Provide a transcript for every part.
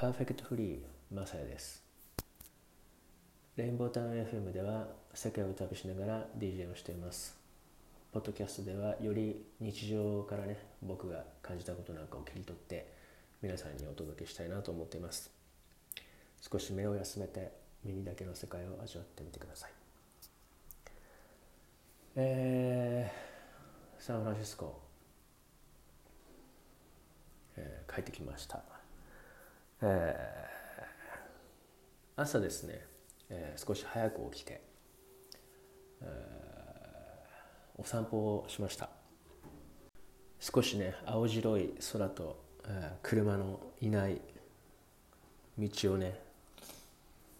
パーフェクトフリーマサヤです。レインボータウン FM では世界を旅しながら DJ をしています。ポッドキャストではより日常からね僕が感じたことなんかを切り取って皆さんにお届けしたいなと思っています。少し目を休めて耳だけの世界を味わってみてください。えー、サンフランシスコ、えー、帰ってきました。えー、朝ですね、えー、少し早く起きて、えー、お散歩をしました。少しね青白い空と、えー、車のいない道をね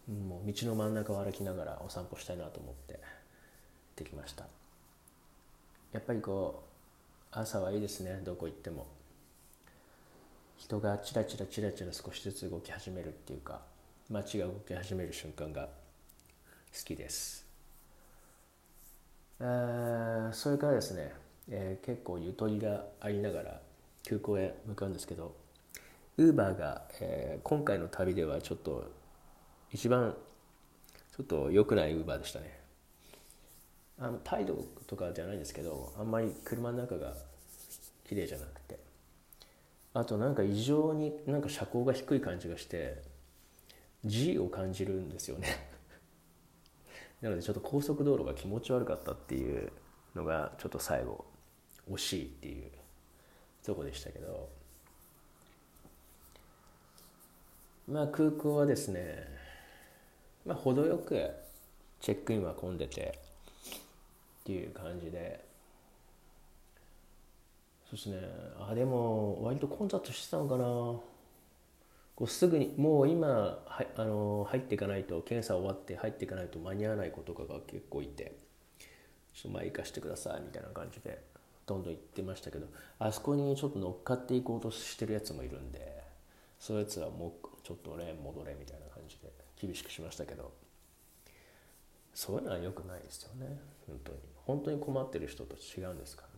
もう道の真ん中を歩きながらお散歩したいなと思ってできました。やっぱりこう朝はいいですねどこ行っても。人がチラチラチラチラ少しずつ動き始めるっていうか街が動き始める瞬間が好きです、えー、それからですね、えー、結構ゆとりがありながら空港へ向かうんですけどウーバーが、えー、今回の旅ではちょっと一番ちょっと良くないウーバーでしたね。あの態度とかじゃないんですけどあんまり車の中が綺麗じゃなくてあとなんか異常になんか車高が低い感じがして G を感じるんですよね。なのでちょっと高速道路が気持ち悪かったっていうのがちょっと最後惜しいっていうとこでしたけど。まあ空港はですねまあ程よくチェックインは混んでてっていう感じで。そうですね。あでも割と混雑してたのかな。こうすぐにもう今はあの入っていかないと検査終わって入っていかないと間に合わない子とかが結構いてちょっとまあ行かしてくださいみたいな感じでどんどん行ってましたけどあそこにちょっと乗っかっていこうとしてるやつもいるんでそういうやつはもうちょっとレーン戻れみたいな感じで厳しくしましたけど。そういうのは良くないですよね。本当に。本当に困ってる人と違うんですから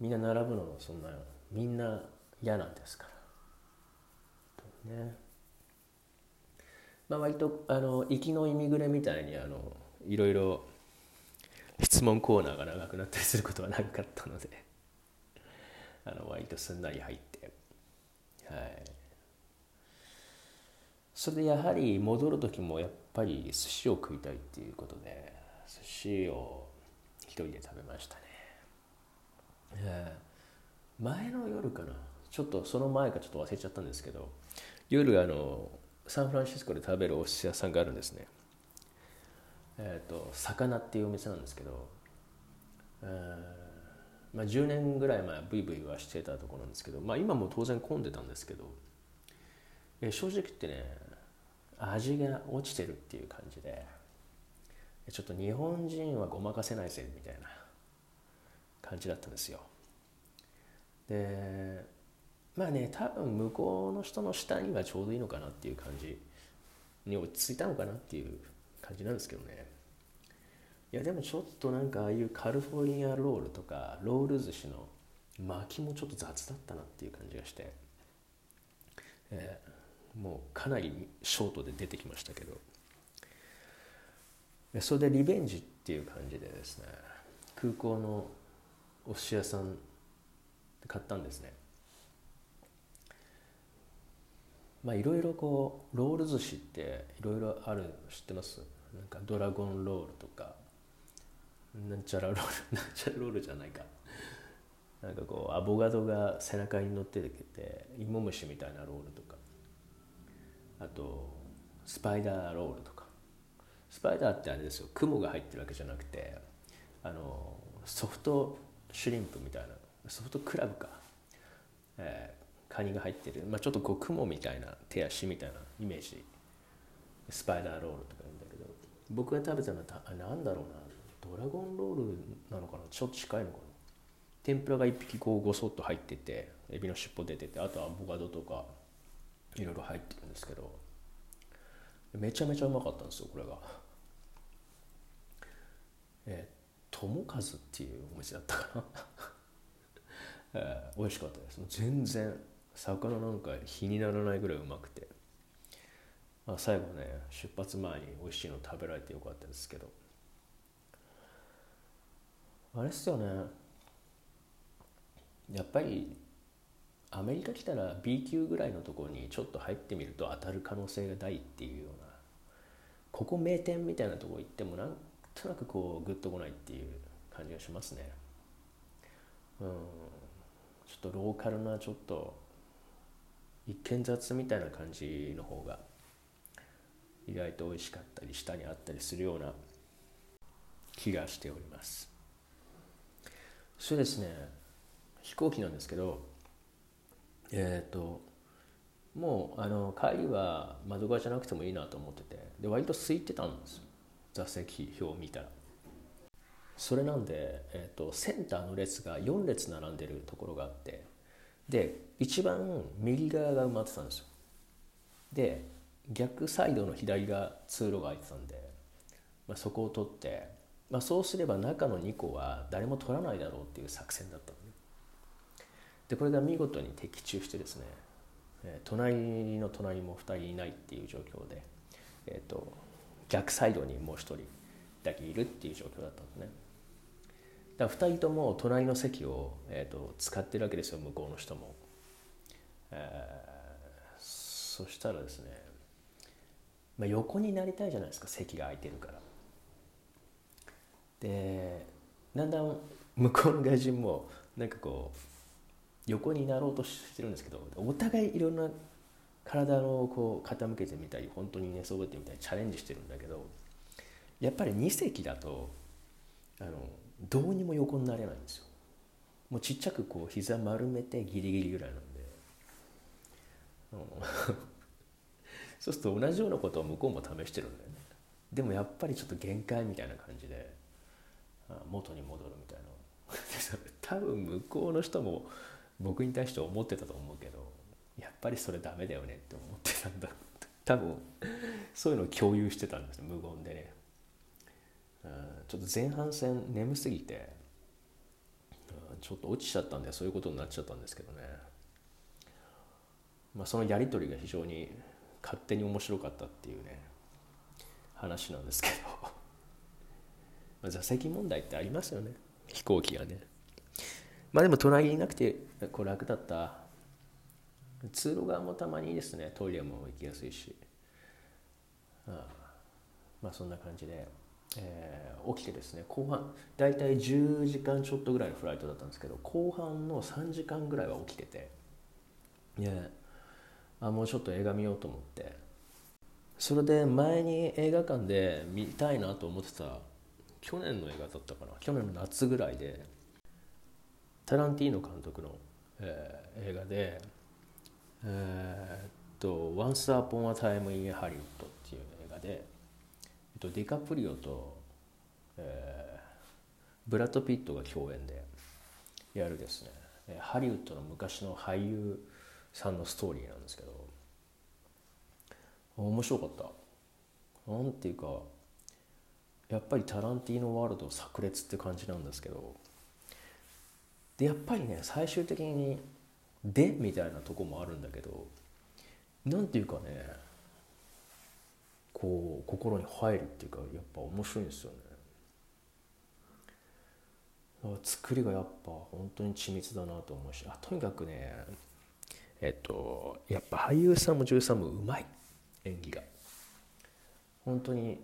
みんな並ぶのもそんなみんな嫌なんですから。ね。まあ割とあの行きのイミグレみたいにあのいろいろ質問コーナーが長くなったりすることはなかったので。あの割とすんなり入って。はい。それでやはり戻る時もやっぱり寿司を食いたいっていうことで寿司を一人で食べましたね。前の夜かな。ちょっとその前かちょっと忘れちゃったんですけど夜あのサンフランシスコで食べるお寿司屋さんがあるんですね。えっ、ー、と魚っていうお店なんですけど、えー、まあ、10年ぐらい前ブイブイはしてたところなんですけど、まあ、今も当然混んでたんですけど、えー、正直言ってね味が落ちてるっていう感じでちょっと日本人はごまかせないぜみたいな。感じだったんですよ。でまあね多分向こうの人の下にはちょうどいいのかなっていう感じに落ち着いたのかなっていう感じなんですけどね。いやでもちょっとなんかああいうカリフォルニアロールとかロール寿司の巻きもちょっと雑だったなっていう感じがして、えー、もうかなりショートで出てきましたけど。それでリベンジっていう感じでですね空港のお寿司屋さんで買ったんですね。まあいろいろこうロール寿司っていろいろある知ってます？なんかドラゴンロールとかなんちゃらロール なんちゃらロールじゃないか。なんかこうアボカドが背中に乗ってて芋虫みたいなロールとか。あとスパイダーロールとか。スパイダーってあれですよ。雲が入ってるわけじゃなくてあのソフトシュリンプみたいな。ソフトクラブか、えー、カニが入ってる、まあ、ちょっとこう雲みたいな手足みたいなイメージ。スパイダーロールとか言うんだけど。僕が食べたのはあなんだろうな。ドラゴンロールなのかな。ちょっと近いのかな。天ぷらが1匹こうごそっと入っててエビの尻尾出ててあとアボカドとかいろいろ入ってるんですけど。めちゃめちゃうまかったんですよこれが。え友和っていうお店だったかな、えー、美味しかったです。全然魚なんか日にならないぐらいうまくて、まあ、最後ね出発前に美味しいの食べられてよかったですけど。あれっすよね。やっぱりアメリカ来たら B 級ぐらいのところにちょっと入ってみると当たる可能性が大っていうようなここ名店みたいなとこ行ってもなんとなくこうグッとこないっていう感じがしますね。うん。ちょっとローカルなちょっと一見雑みたいな感じの方が意外と美味しかったり下にあったりするような気がしております。それですね。飛行機なんですけどえっ、ー、ともうあの帰りは窓側じゃなくてもいいなと思っててで割と空いてたんですよ。座席表を見たら。それなんで、えーと、センターの列が4列並んでるところがあってで一番右側が埋まってたんですよ。で逆サイドの左が通路が空いてたんで、まあ、そこを取って、まあ、そうすれば中の2個は誰も取らないだろうっていう作戦だったのね。でこれが見事に的中してですね、えー、隣の隣も2人いないっていう状況で、えーと、逆サイドにもう1人だけいるっていう状況だったんですね。だから2人とも隣の席を、えーと、使ってるわけですよ向こうの人も、えー、そしたらですね、まあ、横になりたいじゃないですか席が空いてるから。でだんだん向こうの外人もなんかこう横になろうとしてるんですけどお互いいろんな体をこう傾けてみたり本当に寝そべってみたりチャレンジしてるんだけどやっぱり2席だとあのどうにも横になれないんですよ。もうちっちゃくこう膝丸めてギリギリぐらいなんで、そうすると同じようなことを向こうも試してるんだよね。でもやっぱりちょっと限界みたいな感じで元に戻るみたいな。多分向こうの人も僕に対して思ってたと思うけどやっぱりそれダメだよねって思ってたんだ。多分そういうのを共有してたんです無言でね。ちょっと前半戦眠すぎてちょっと落ちちゃったんでそういうことになっちゃったんですけどね、まあ、そのやり取りが非常に勝手に面白かったっていうね話なんですけど。座席問題ってありますよね飛行機がね。まあでも隣にいなくてこう楽だった通路側もたまにいいですね。トイレも行きやすいし。ああ。まあそんな感じで、えー、起きてですね。後半大体10時間ちょっとぐらいのフライトだったんですけど後半の3時間ぐらいは起きてて。ねあもうちょっと映画見ようと思って。それで前に映画館で見たいなと思ってた去年の映画だったかな。去年の夏ぐらいでタランティーノ監督の、えー、映画でえ、っと「Once Upon a Time in Hollywood」っていう映画で、えっと、ディカプリオと、えー、ブラッド・ピットが共演でやるですね。ハリウッドの昔の俳優さんのストーリーなんですけど面白かった。なんていうかやっぱりタランティーノワールド炸裂って感じなんですけどでやっぱりね最終的に「で」みたいなとこもあるんだけどなんていうかねこう心に入るっていうかやっぱ面白いんですよね。作りがやっぱ本当に緻密だなと思うしあとにかくねえっとやっぱ俳優さんも女優さんもうまい。演技が。本当に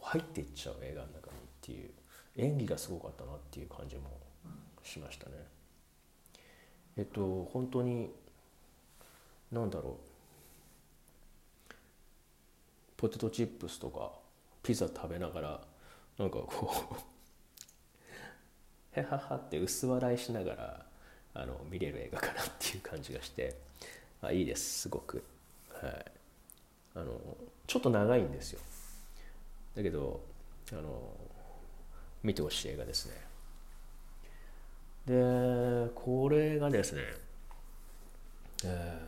入っていっちゃう映画の中にっていう演技がすごかったなっていう感じもしましたね。えっと本当に何だろう。ポテトチップスとかピザ食べながらなんかこうへははって薄笑いしながらあの見れる映画かなっていう感じがしてあいいですすごく。はい。あのちょっと長いんですよ。だけどあの見てほしい映画ですね。でこれがですね、え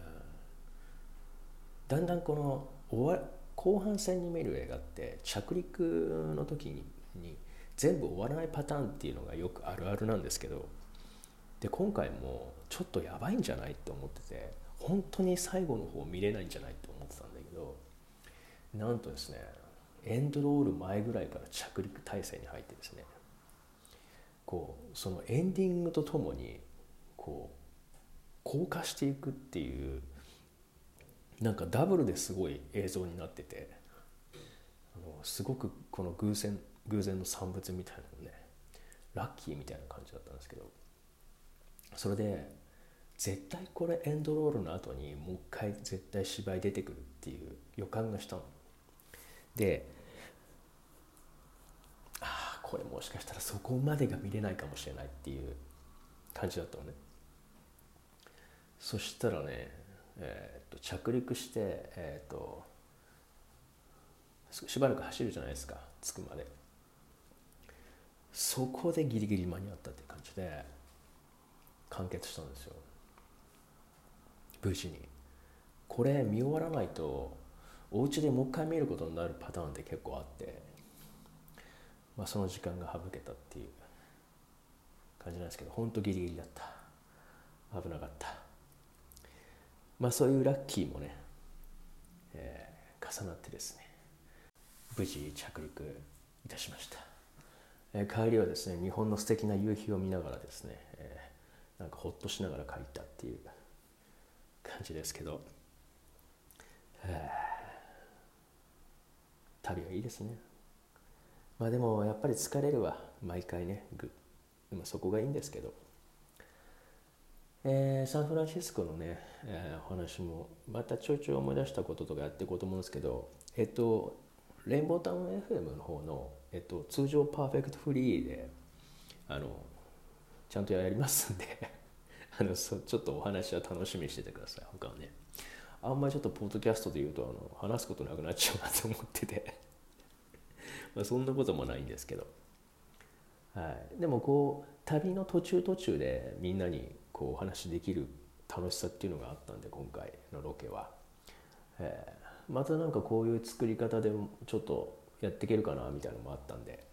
ー、だんだんこの終わ後半戦に見る映画って着陸の時にに全部終わらないパターンっていうのがよくあるあるなんですけどで今回もちょっとやばいんじゃないって思ってて本当に最後の方見れないんじゃないって思ってたんだけどなんとですねエンドロール前ぐらいから着陸態勢に入ってですねこうそのエンディングとともにこう降下していくっていうなんかダブルですごい映像になっててあのすごくこの偶然偶然の産物みたいなのねラッキーみたいな感じだったんですけどそれで絶対これエンドロールの後にもう一回絶対芝居出てくるっていう予感がしたの。でこれもしかしたらそこまでが見れないかもしれないっていう感じだったのね。そしたらね、えー、と着陸して、えー、としばらく走るじゃないですか着くまで。そこでギリギリ間に合ったっていう感じで完結したんですよ。無事に。これ見終わらないとお家でもう一回見ることになるパターンって結構あって、まあ、その時間が省けたっていう感じなんですけど本当ギリギリだった。危なかった。まあそういうラッキーもね、えー、重なってですね無事着陸いたしました、えー、帰りはですね日本の素敵な夕日を見ながらですね、えー、なんかほっとしながら帰ったっていう感じですけど、えー、旅はいいですね。まあでもやっぱり疲れるわ毎回ね。でもそこがいいんですけど、えー、サンフランシスコのね、えー、お話もまたちょいちょい思い出したこととかやっていこうと思うんですけどえっとレインボータウン FM の方の、えっと、通常パーフェクトフリーであのちゃんとやりますんで あのそちょっとお話は楽しみにしててください。他はね。あんまりちょっとポッドキャストで言うとあの話すことなくなっちゃうなと思ってて。まあそんなこともないんですけど、はい、でもこう旅の途中途中でみんなにこうお話しできる楽しさっていうのがあったんで今回のロケは、えー、またなんかこういう作り方でちょっとやっていけるかなみたいなのもあったんで、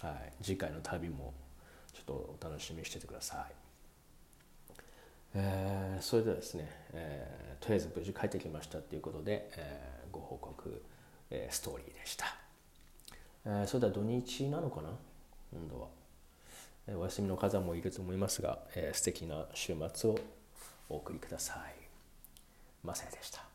はい、次回の旅もちょっとお楽しみにしててください。えー、それではですね、えー、とりあえず無事帰ってきましたということで、えー、ご報告、えー、ストーリーでした、えー、それでは土日なのかな？今度は、えー、お休みの方もいると思いますが、えー、素敵な週末をお送りください。マセでした。